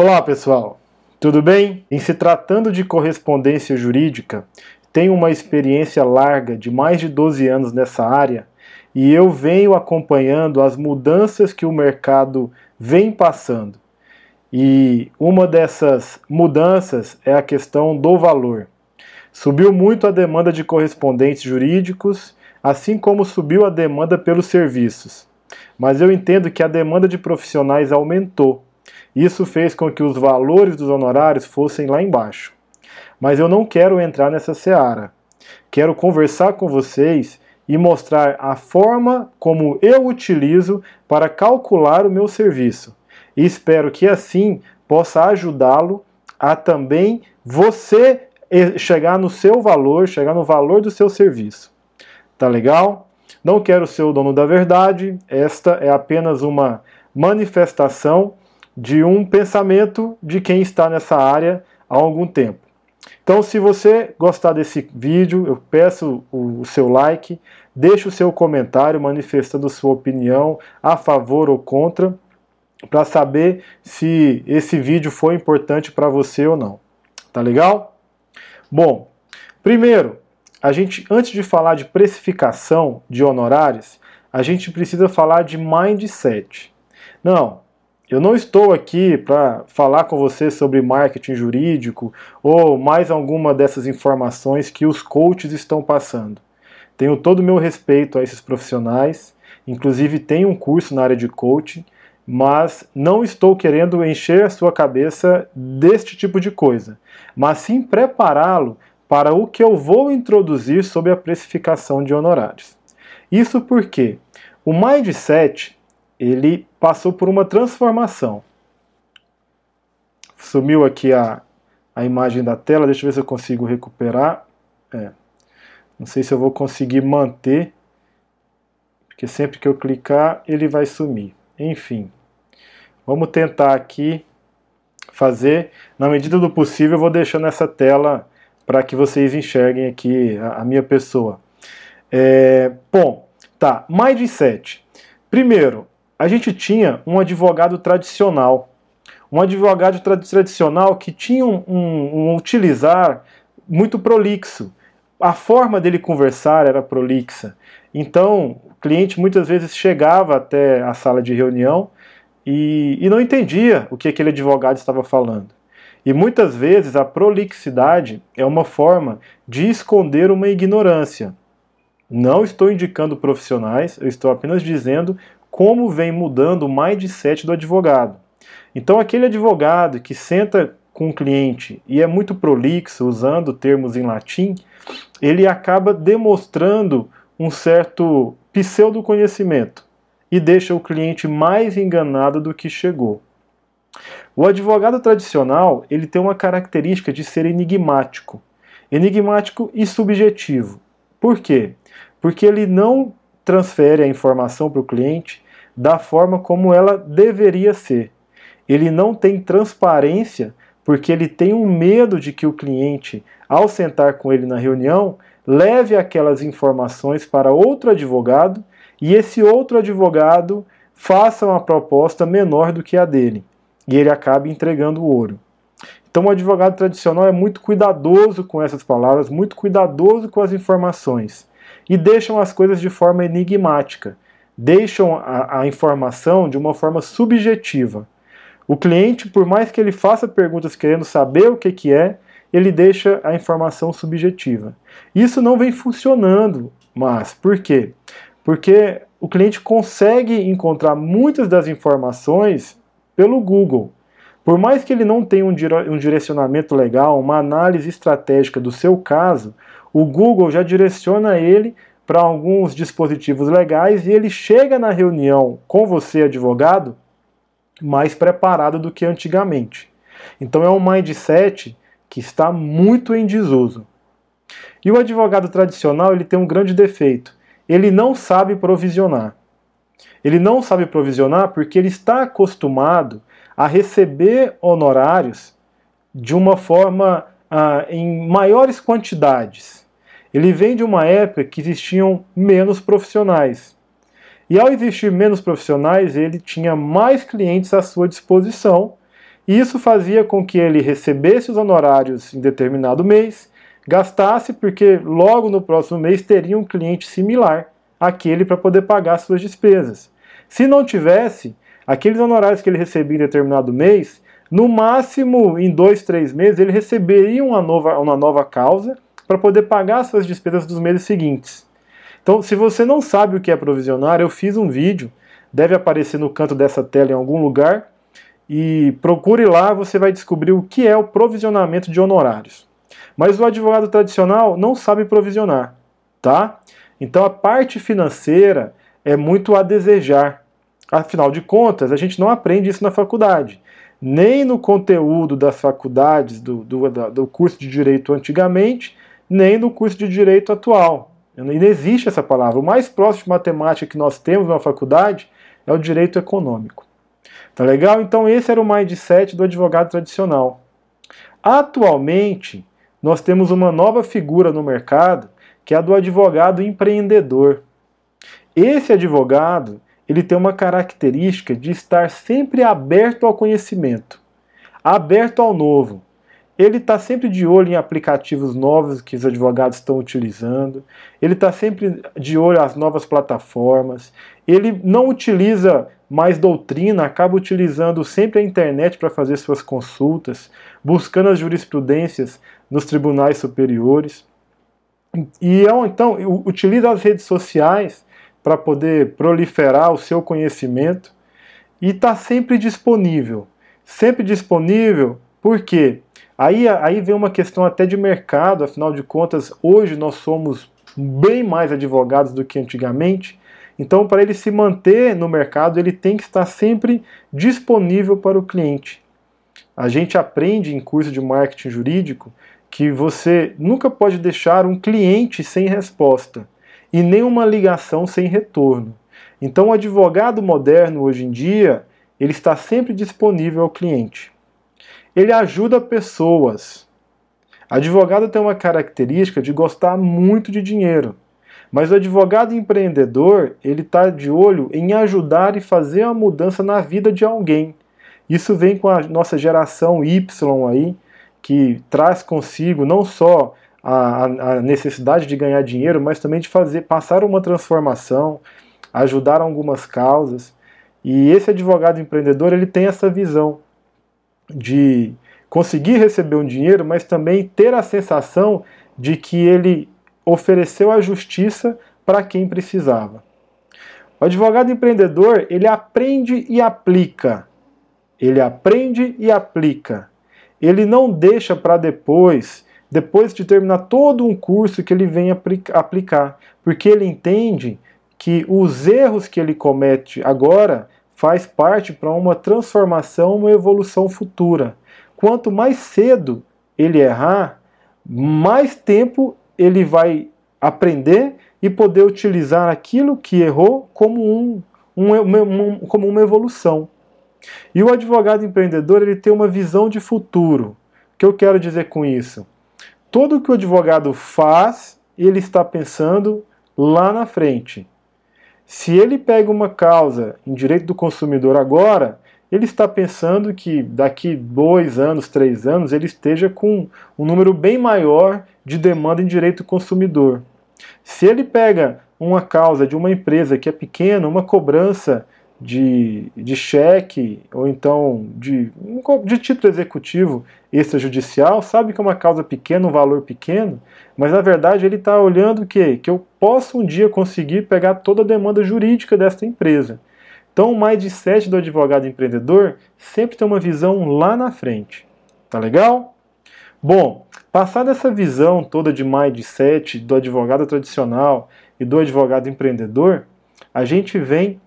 Olá pessoal, tudo bem? Em se tratando de correspondência jurídica, tenho uma experiência larga de mais de 12 anos nessa área e eu venho acompanhando as mudanças que o mercado vem passando. E uma dessas mudanças é a questão do valor. Subiu muito a demanda de correspondentes jurídicos, assim como subiu a demanda pelos serviços. Mas eu entendo que a demanda de profissionais aumentou isso fez com que os valores dos honorários fossem lá embaixo. Mas eu não quero entrar nessa seara. Quero conversar com vocês e mostrar a forma como eu utilizo para calcular o meu serviço. E espero que assim possa ajudá-lo a também você chegar no seu valor, chegar no valor do seu serviço. Tá legal? Não quero ser o dono da verdade, esta é apenas uma manifestação de um pensamento de quem está nessa área há algum tempo. Então, se você gostar desse vídeo, eu peço o seu like, deixe o seu comentário manifestando sua opinião a favor ou contra, para saber se esse vídeo foi importante para você ou não. Tá legal? Bom, primeiro, a gente antes de falar de precificação de honorários, a gente precisa falar de mindset. Não, eu não estou aqui para falar com você sobre marketing jurídico ou mais alguma dessas informações que os coaches estão passando. Tenho todo o meu respeito a esses profissionais, inclusive tenho um curso na área de coaching, mas não estou querendo encher a sua cabeça deste tipo de coisa, mas sim prepará-lo para o que eu vou introduzir sobre a precificação de honorários. Isso porque o mindset ele passou por uma transformação. Sumiu aqui a, a imagem da tela, deixa eu ver se eu consigo recuperar. É. Não sei se eu vou conseguir manter, porque sempre que eu clicar ele vai sumir. Enfim, vamos tentar aqui fazer, na medida do possível eu vou deixando essa tela para que vocês enxerguem aqui a, a minha pessoa. É, bom, tá, mindset. Primeiro, a gente tinha um advogado tradicional. Um advogado tradicional que tinha um, um, um utilizar muito prolixo. A forma dele conversar era prolixa. Então, o cliente muitas vezes chegava até a sala de reunião e, e não entendia o que aquele advogado estava falando. E muitas vezes a prolixidade é uma forma de esconder uma ignorância. Não estou indicando profissionais, eu estou apenas dizendo como vem mudando o mindset do advogado. Então, aquele advogado que senta com o cliente e é muito prolixo, usando termos em latim, ele acaba demonstrando um certo pseudo-conhecimento e deixa o cliente mais enganado do que chegou. O advogado tradicional ele tem uma característica de ser enigmático. Enigmático e subjetivo. Por quê? Porque ele não transfere a informação para o cliente da forma como ela deveria ser. Ele não tem transparência porque ele tem um medo de que o cliente, ao sentar com ele na reunião, leve aquelas informações para outro advogado e esse outro advogado faça uma proposta menor do que a dele e ele acabe entregando o ouro. Então, o advogado tradicional é muito cuidadoso com essas palavras, muito cuidadoso com as informações e deixam as coisas de forma enigmática, deixam a, a informação de uma forma subjetiva. O cliente, por mais que ele faça perguntas querendo saber o que, que é, ele deixa a informação subjetiva. Isso não vem funcionando, mas por quê? Porque o cliente consegue encontrar muitas das informações pelo Google. Por mais que ele não tenha um direcionamento legal, uma análise estratégica do seu caso, o Google já direciona ele para alguns dispositivos legais e ele chega na reunião com você, advogado, mais preparado do que antigamente. Então é um mindset que está muito em desuso. E o advogado tradicional ele tem um grande defeito. Ele não sabe provisionar. Ele não sabe provisionar porque ele está acostumado a receber honorários de uma forma ah, em maiores quantidades. Ele vem de uma época que existiam menos profissionais. E ao existir menos profissionais, ele tinha mais clientes à sua disposição E isso fazia com que ele recebesse os honorários em determinado mês, gastasse, porque logo no próximo mês teria um cliente similar àquele para poder pagar suas despesas. Se não tivesse, aqueles honorários que ele recebia em determinado mês, no máximo em dois, três meses, ele receberia uma nova, uma nova causa para poder pagar suas despesas dos meses seguintes. Então, se você não sabe o que é provisionário, eu fiz um vídeo, deve aparecer no canto dessa tela em algum lugar, e procure lá, você vai descobrir o que é o provisionamento de honorários. Mas o advogado tradicional não sabe provisionar, tá? Então a parte financeira é muito a desejar. Afinal de contas, a gente não aprende isso na faculdade. Nem no conteúdo das faculdades do, do, do curso de direito antigamente, nem no curso de direito atual. Não existe essa palavra. O mais próximo de matemática que nós temos na faculdade é o direito econômico. Tá legal? Então esse era o mindset do advogado tradicional. Atualmente, nós temos uma nova figura no mercado, que é a do advogado empreendedor. Esse advogado, ele tem uma característica de estar sempre aberto ao conhecimento, aberto ao novo. Ele está sempre de olho em aplicativos novos que os advogados estão utilizando, ele está sempre de olho às novas plataformas, ele não utiliza mais doutrina, acaba utilizando sempre a internet para fazer suas consultas, buscando as jurisprudências nos tribunais superiores. E é então utiliza as redes sociais para poder proliferar o seu conhecimento e está sempre disponível. Sempre disponível, porque aí, aí vem uma questão até de mercado, afinal de contas, hoje nós somos bem mais advogados do que antigamente. Então, para ele se manter no mercado, ele tem que estar sempre disponível para o cliente. A gente aprende em curso de marketing jurídico que você nunca pode deixar um cliente sem resposta e nem uma ligação sem retorno. Então, o advogado moderno hoje em dia, ele está sempre disponível ao cliente. Ele ajuda pessoas. Advogado tem uma característica de gostar muito de dinheiro. Mas o advogado empreendedor, ele está de olho em ajudar e fazer uma mudança na vida de alguém. Isso vem com a nossa geração Y aí, que traz consigo não só a, a necessidade de ganhar dinheiro, mas também de fazer passar uma transformação, ajudar algumas causas. E esse advogado empreendedor, ele tem essa visão de conseguir receber um dinheiro, mas também ter a sensação de que ele ofereceu a justiça para quem precisava. O advogado empreendedor, ele aprende e aplica. Ele aprende e aplica. Ele não deixa para depois, depois de terminar todo um curso que ele vem aplicar, porque ele entende que os erros que ele comete agora faz parte para uma transformação, uma evolução futura. Quanto mais cedo ele errar, mais tempo ele vai aprender e poder utilizar aquilo que errou como, um, um, como uma evolução. E o advogado empreendedor ele tem uma visão de futuro. O que eu quero dizer com isso? Tudo que o advogado faz, ele está pensando lá na frente. Se ele pega uma causa em direito do consumidor agora, ele está pensando que daqui dois anos, três anos, ele esteja com um número bem maior de demanda em direito consumidor. Se ele pega uma causa de uma empresa que é pequena, uma cobrança de, de cheque ou então de, de título executivo extrajudicial, sabe que é uma causa pequena, um valor pequeno, mas na verdade ele está olhando que, que eu posso um dia conseguir pegar toda a demanda jurídica desta empresa. Então, o mindset do advogado empreendedor sempre tem uma visão lá na frente. Tá legal? Bom, passada essa visão toda de mindset do advogado tradicional e do advogado empreendedor, a gente vem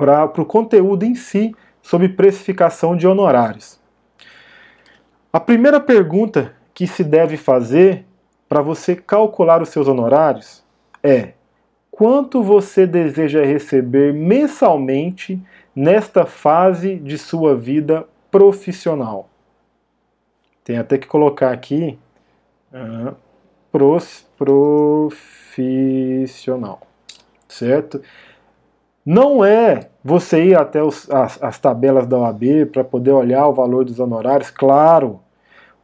para o conteúdo em si sobre precificação de honorários. A primeira pergunta que se deve fazer para você calcular os seus honorários é: quanto você deseja receber mensalmente nesta fase de sua vida profissional. Tem até que colocar aqui uh, pros, profissional, certo? Não é você ir até os, as, as tabelas da OAB para poder olhar o valor dos honorários. Claro,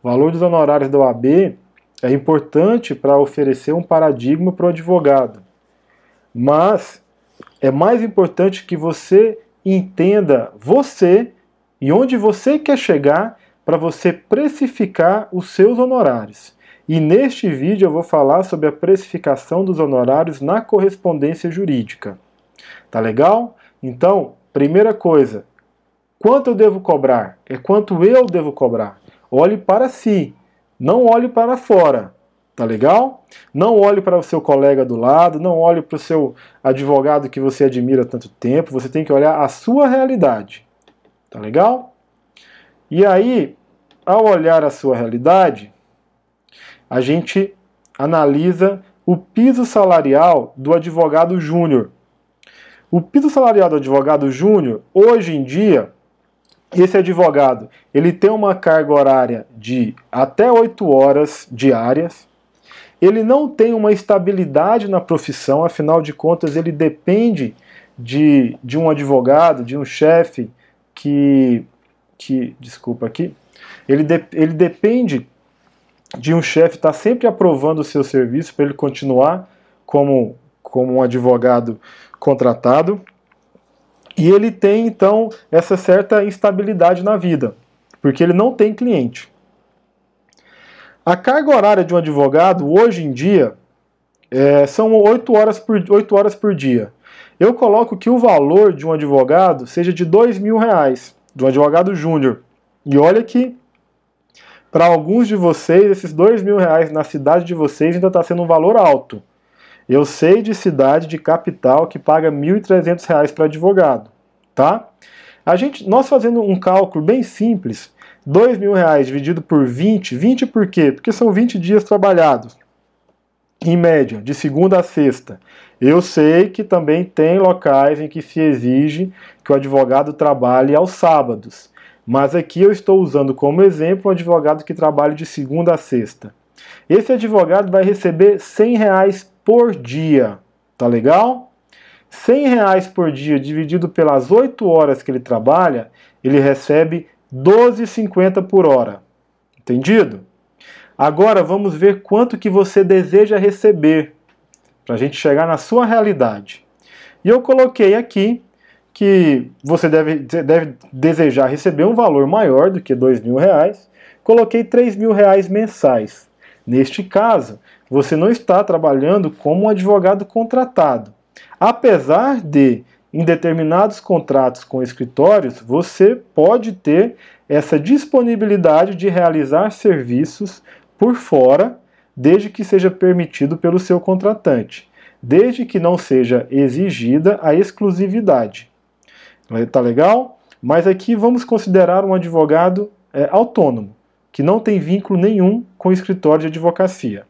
o valor dos honorários da OAB é importante para oferecer um paradigma para o advogado. Mas é mais importante que você entenda você e onde você quer chegar para você precificar os seus honorários. E neste vídeo eu vou falar sobre a precificação dos honorários na correspondência jurídica. Tá legal? Então, primeira coisa, quanto eu devo cobrar? É quanto eu devo cobrar. Olhe para si, não olhe para fora. Tá legal? Não olhe para o seu colega do lado, não olhe para o seu advogado que você admira há tanto tempo, você tem que olhar a sua realidade. Tá legal? E aí, ao olhar a sua realidade, a gente analisa o piso salarial do advogado júnior. O piso salarial do advogado júnior, hoje em dia, esse advogado, ele tem uma carga horária de até 8 horas diárias. Ele não tem uma estabilidade na profissão, afinal de contas, ele depende de, de um advogado, de um chefe que, que. Desculpa aqui. Ele, de, ele depende de um chefe estar tá sempre aprovando o seu serviço para ele continuar como, como um advogado contratado. E ele tem então essa certa instabilidade na vida, porque ele não tem cliente. A carga horária de um advogado hoje em dia é, são 8 horas, por, 8 horas por dia. Eu coloco que o valor de um advogado seja de dois mil reais, de um advogado júnior. E olha que para alguns de vocês, esses dois mil reais na cidade de vocês ainda está sendo um valor alto. Eu sei de cidade de capital que paga R$ 1.300 para advogado, tá? A gente, nós fazendo um cálculo bem simples, R$ mil reais dividido por 20, 20 por quê? Porque são 20 dias trabalhados, em média, de segunda a sexta. Eu sei que também tem locais em que se exige que o advogado trabalhe aos sábados, mas aqui eu estou usando como exemplo um advogado que trabalha de segunda a sexta. Esse advogado vai receber 100 reais por dia. Tá legal? 100 reais por dia dividido pelas 8 horas que ele trabalha, ele recebe 12,50 por hora. Entendido? Agora vamos ver quanto que você deseja receber para a gente chegar na sua realidade. E eu coloquei aqui que você deve, deve desejar receber um valor maior do que dois mil reais. Coloquei três mil reais mensais. Neste caso, você não está trabalhando como um advogado contratado. Apesar de, em determinados contratos com escritórios, você pode ter essa disponibilidade de realizar serviços por fora, desde que seja permitido pelo seu contratante, desde que não seja exigida a exclusividade. Tá legal? Mas aqui vamos considerar um advogado é, autônomo, que não tem vínculo nenhum com o escritório de advocacia.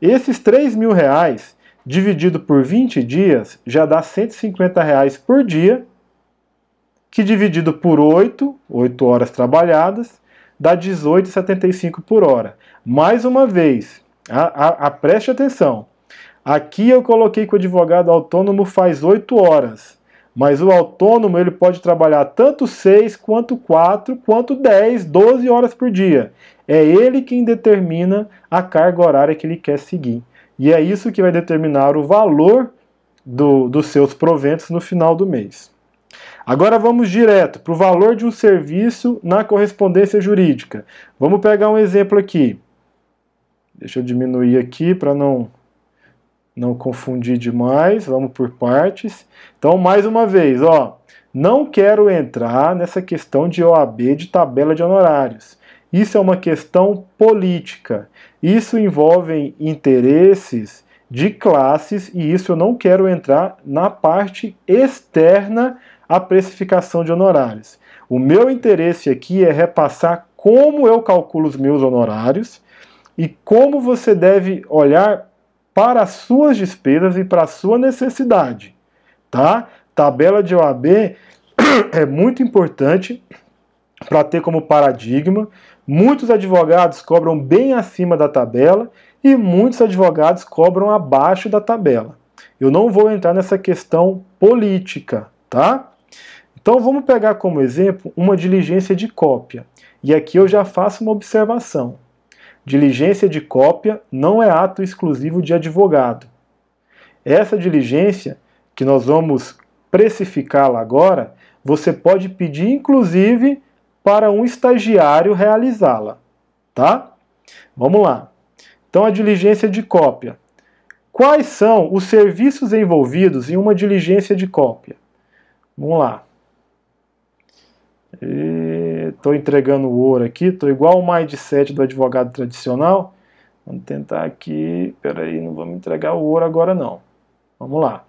Esses 3 mil reais, dividido por 20 dias, já dá 150 reais por dia, que dividido por 8, 8 horas trabalhadas, dá 18,75 por hora. Mais uma vez, a, a, a, preste atenção. Aqui eu coloquei que o advogado autônomo faz 8 horas, mas o autônomo ele pode trabalhar tanto 6, quanto 4, quanto 10, 12 horas por dia. É ele quem determina a carga horária que ele quer seguir. E é isso que vai determinar o valor do, dos seus proventos no final do mês. Agora vamos direto para o valor de um serviço na correspondência jurídica. Vamos pegar um exemplo aqui. Deixa eu diminuir aqui para não, não confundir demais. Vamos por partes. Então, mais uma vez, ó, não quero entrar nessa questão de OAB de tabela de honorários. Isso é uma questão política. Isso envolve interesses de classes e isso eu não quero entrar na parte externa à precificação de honorários. O meu interesse aqui é repassar como eu calculo os meus honorários e como você deve olhar para as suas despesas e para a sua necessidade, tá? Tabela de OAB é muito importante para ter como paradigma. Muitos advogados cobram bem acima da tabela e muitos advogados cobram abaixo da tabela. Eu não vou entrar nessa questão política, tá? Então vamos pegar como exemplo uma diligência de cópia. E aqui eu já faço uma observação. Diligência de cópia não é ato exclusivo de advogado. Essa diligência, que nós vamos precificá-la agora, você pode pedir inclusive para um estagiário realizá-la, tá? Vamos lá. Então a diligência de cópia. Quais são os serviços envolvidos em uma diligência de cópia? Vamos lá. Estou entregando o ouro aqui, estou igual o mindset do advogado tradicional. Vamos tentar aqui. Peraí, não vamos entregar o ouro agora não. Vamos lá.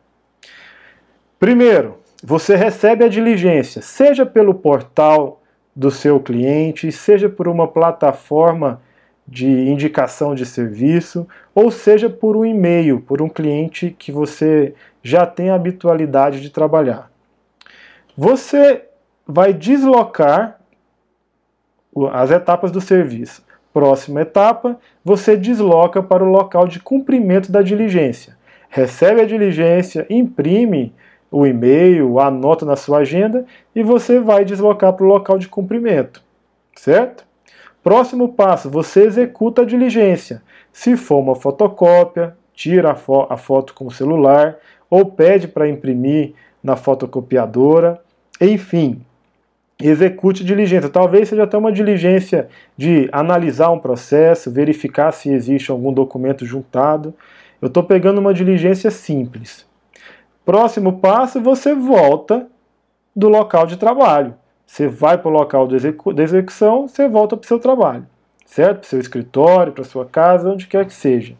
Primeiro, você recebe a diligência, seja pelo portal do seu cliente, seja por uma plataforma de indicação de serviço, ou seja por um e-mail, por um cliente que você já tem a habitualidade de trabalhar. Você vai deslocar as etapas do serviço. Próxima etapa, você desloca para o local de cumprimento da diligência. Recebe a diligência, imprime o e-mail, anota na sua agenda e você vai deslocar para o local de cumprimento, certo? Próximo passo, você executa a diligência. Se for uma fotocópia, tira a, fo a foto com o celular ou pede para imprimir na fotocopiadora, enfim, execute diligência. Talvez seja até uma diligência de analisar um processo, verificar se existe algum documento juntado. Eu estou pegando uma diligência simples. Próximo passo, você volta do local de trabalho. Você vai para o local de execução, você volta para o seu trabalho, certo? Para o seu escritório, para sua casa, onde quer que seja.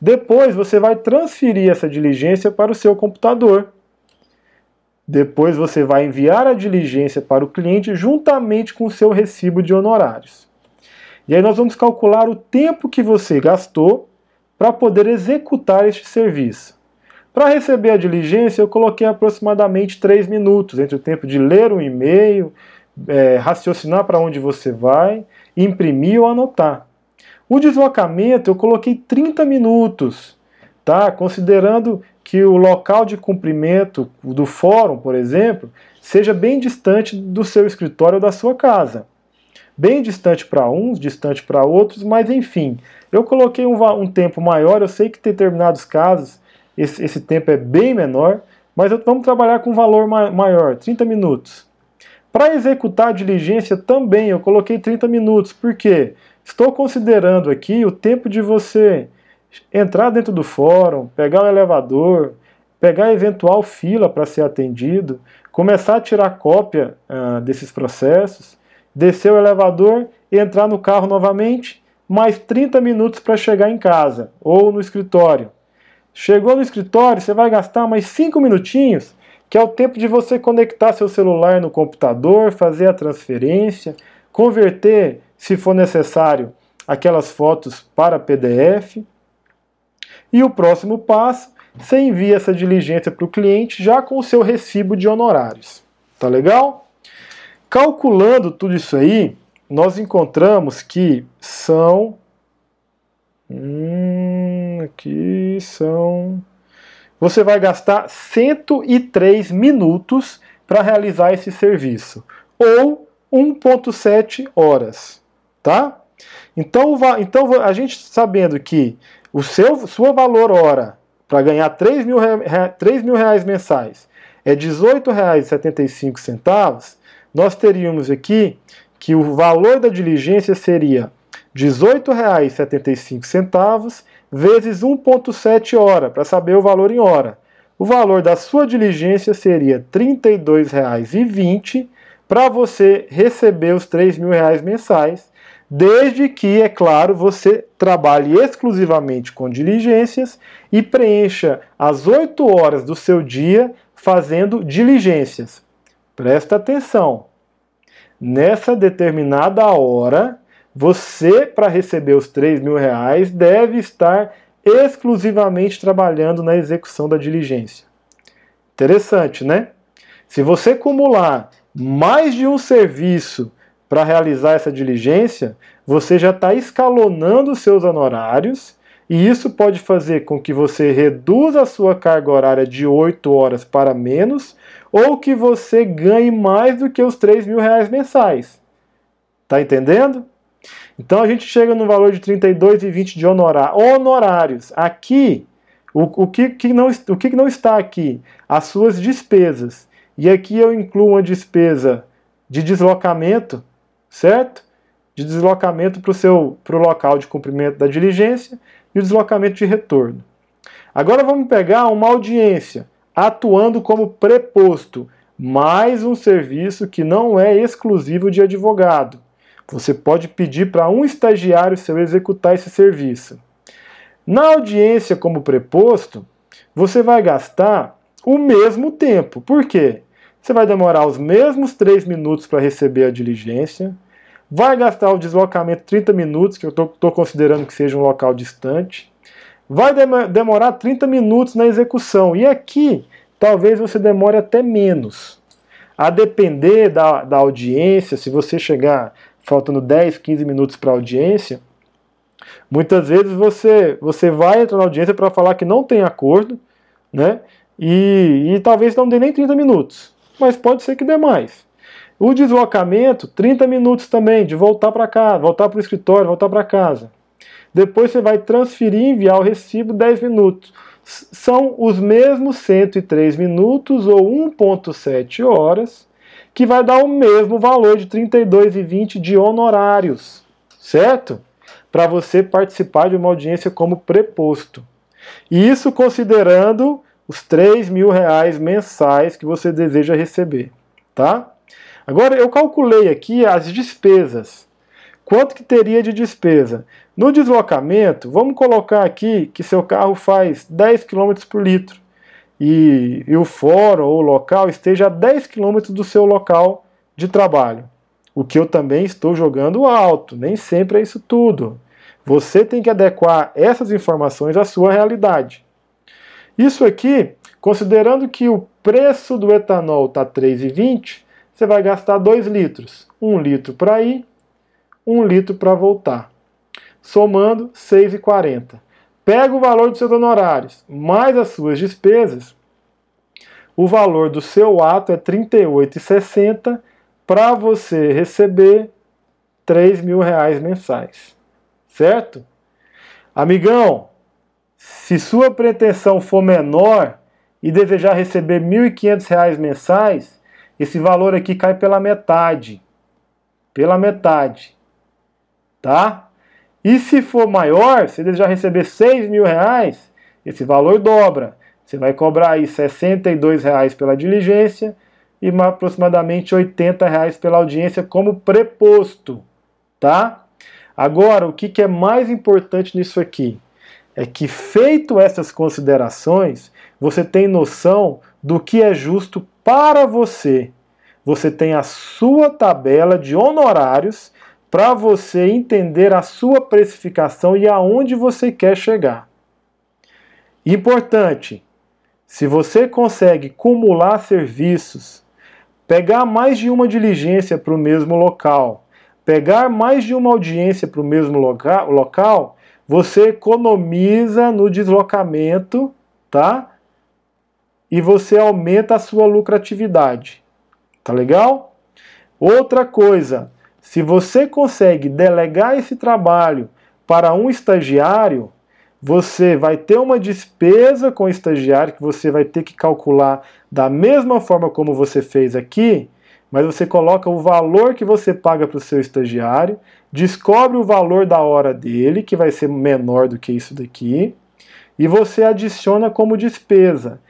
Depois você vai transferir essa diligência para o seu computador. Depois você vai enviar a diligência para o cliente juntamente com o seu recibo de honorários. E aí nós vamos calcular o tempo que você gastou para poder executar este serviço. Para receber a diligência, eu coloquei aproximadamente 3 minutos entre o tempo de ler um e-mail, é, raciocinar para onde você vai, imprimir ou anotar. O deslocamento eu coloquei 30 minutos, tá? considerando que o local de cumprimento do fórum, por exemplo, seja bem distante do seu escritório ou da sua casa. Bem distante para uns, distante para outros, mas enfim, eu coloquei um, um tempo maior. Eu sei que em determinados casos esse, esse tempo é bem menor, mas vamos trabalhar com um valor maior, 30 minutos. Para executar a diligência também eu coloquei 30 minutos, porque estou considerando aqui o tempo de você entrar dentro do fórum, pegar o elevador, pegar eventual fila para ser atendido, começar a tirar cópia uh, desses processos, descer o elevador entrar no carro novamente, mais 30 minutos para chegar em casa ou no escritório. Chegou no escritório, você vai gastar mais 5 minutinhos, que é o tempo de você conectar seu celular no computador, fazer a transferência, converter, se for necessário, aquelas fotos para PDF. E o próximo passo, você envia essa diligência para o cliente já com o seu recibo de honorários. Tá legal? Calculando tudo isso aí, nós encontramos que são Hum, aqui são. Você vai gastar 103 minutos para realizar esse serviço, ou 1,7 horas, tá? Então, então a gente sabendo que o seu sua valor hora para ganhar 3 mil, 3 mil reais mensais é R$ 18,75, nós teríamos aqui que o valor da diligência seria R$ 18,75 vezes 1,7 hora, para saber o valor em hora. O valor da sua diligência seria R$ 32,20 para você receber os R$ mil reais mensais, desde que, é claro, você trabalhe exclusivamente com diligências e preencha as 8 horas do seu dia fazendo diligências. Presta atenção. Nessa determinada hora, você, para receber os 3 mil reais, deve estar exclusivamente trabalhando na execução da diligência. Interessante, né? Se você acumular mais de um serviço para realizar essa diligência, você já está escalonando os seus honorários e isso pode fazer com que você reduza a sua carga horária de 8 horas para menos, ou que você ganhe mais do que os 3 mil reais mensais. Tá entendendo? Então a gente chega no valor de 32,20 de honorar, honorários. Aqui, o, o, que, que não, o que não está aqui? As suas despesas. E aqui eu incluo uma despesa de deslocamento, certo? De deslocamento para o seu pro local de cumprimento da diligência e o deslocamento de retorno. Agora vamos pegar uma audiência atuando como preposto, mais um serviço que não é exclusivo de advogado. Você pode pedir para um estagiário seu executar esse serviço. Na audiência como preposto, você vai gastar o mesmo tempo. Por quê? Você vai demorar os mesmos 3 minutos para receber a diligência, vai gastar o deslocamento 30 minutos, que eu estou considerando que seja um local distante, vai demorar 30 minutos na execução. E aqui, talvez você demore até menos. A depender da, da audiência, se você chegar faltando 10, 15 minutos para a audiência, muitas vezes você, você vai entrar na audiência para falar que não tem acordo, né? E, e talvez não dê nem 30 minutos, mas pode ser que dê mais. O deslocamento, 30 minutos também, de voltar para casa, voltar para o escritório, voltar para casa. Depois você vai transferir e enviar o recibo 10 minutos. São os mesmos 103 minutos ou 1.7 horas que vai dar o mesmo valor de R$ 32,20 de honorários, certo? Para você participar de uma audiência como preposto. E isso considerando os R$ mil reais mensais que você deseja receber, tá? Agora eu calculei aqui as despesas. Quanto que teria de despesa? No deslocamento, vamos colocar aqui que seu carro faz 10 km por litro e, e o fórum ou o local esteja a 10 km do seu local de trabalho. O que eu também estou jogando alto, nem sempre é isso tudo. Você tem que adequar essas informações à sua realidade. Isso aqui, considerando que o preço do etanol está 3,20, você vai gastar 2 litros. 1 um litro para ir, 1 um litro para voltar. Somando 6,40 pega o valor dos seus honorários mais as suas despesas, o valor do seu ato é R$ 38,60 para você receber 3 mil reais mensais. Certo? Amigão, se sua pretensão for menor e desejar receber R$ 1.500 mensais, esse valor aqui cai pela metade. Pela metade. Tá? E se for maior, se já receber 6 mil reais, esse valor dobra. Você vai cobrar aí 62 reais pela diligência e aproximadamente 80 reais pela audiência como preposto, tá? Agora, o que, que é mais importante nisso aqui? É que, feito essas considerações, você tem noção do que é justo para você. Você tem a sua tabela de honorários para você entender a sua precificação e aonde você quer chegar. Importante, se você consegue cumular serviços, pegar mais de uma diligência para o mesmo local, pegar mais de uma audiência para o mesmo local, você economiza no deslocamento, tá? E você aumenta a sua lucratividade. Tá legal? Outra coisa, se você consegue delegar esse trabalho para um estagiário, você vai ter uma despesa com o estagiário que você vai ter que calcular da mesma forma como você fez aqui, mas você coloca o valor que você paga para o seu estagiário, descobre o valor da hora dele, que vai ser menor do que isso daqui, e você adiciona como despesa.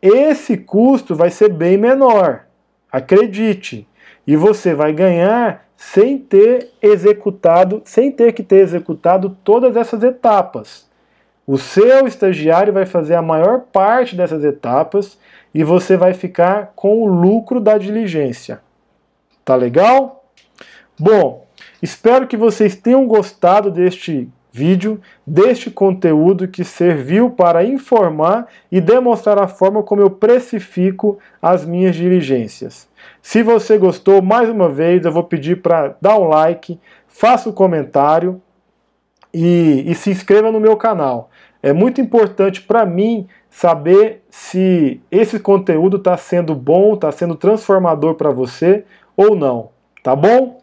Esse custo vai ser bem menor, acredite, e você vai ganhar sem ter executado, sem ter que ter executado todas essas etapas. O seu estagiário vai fazer a maior parte dessas etapas e você vai ficar com o lucro da diligência. Tá legal? Bom, espero que vocês tenham gostado deste vídeo, deste conteúdo que serviu para informar e demonstrar a forma como eu precifico as minhas diligências. Se você gostou, mais uma vez eu vou pedir para dar um like, faça um comentário, e, e se inscreva no meu canal. É muito importante para mim saber se esse conteúdo está sendo bom, está sendo transformador para você ou não. Tá bom?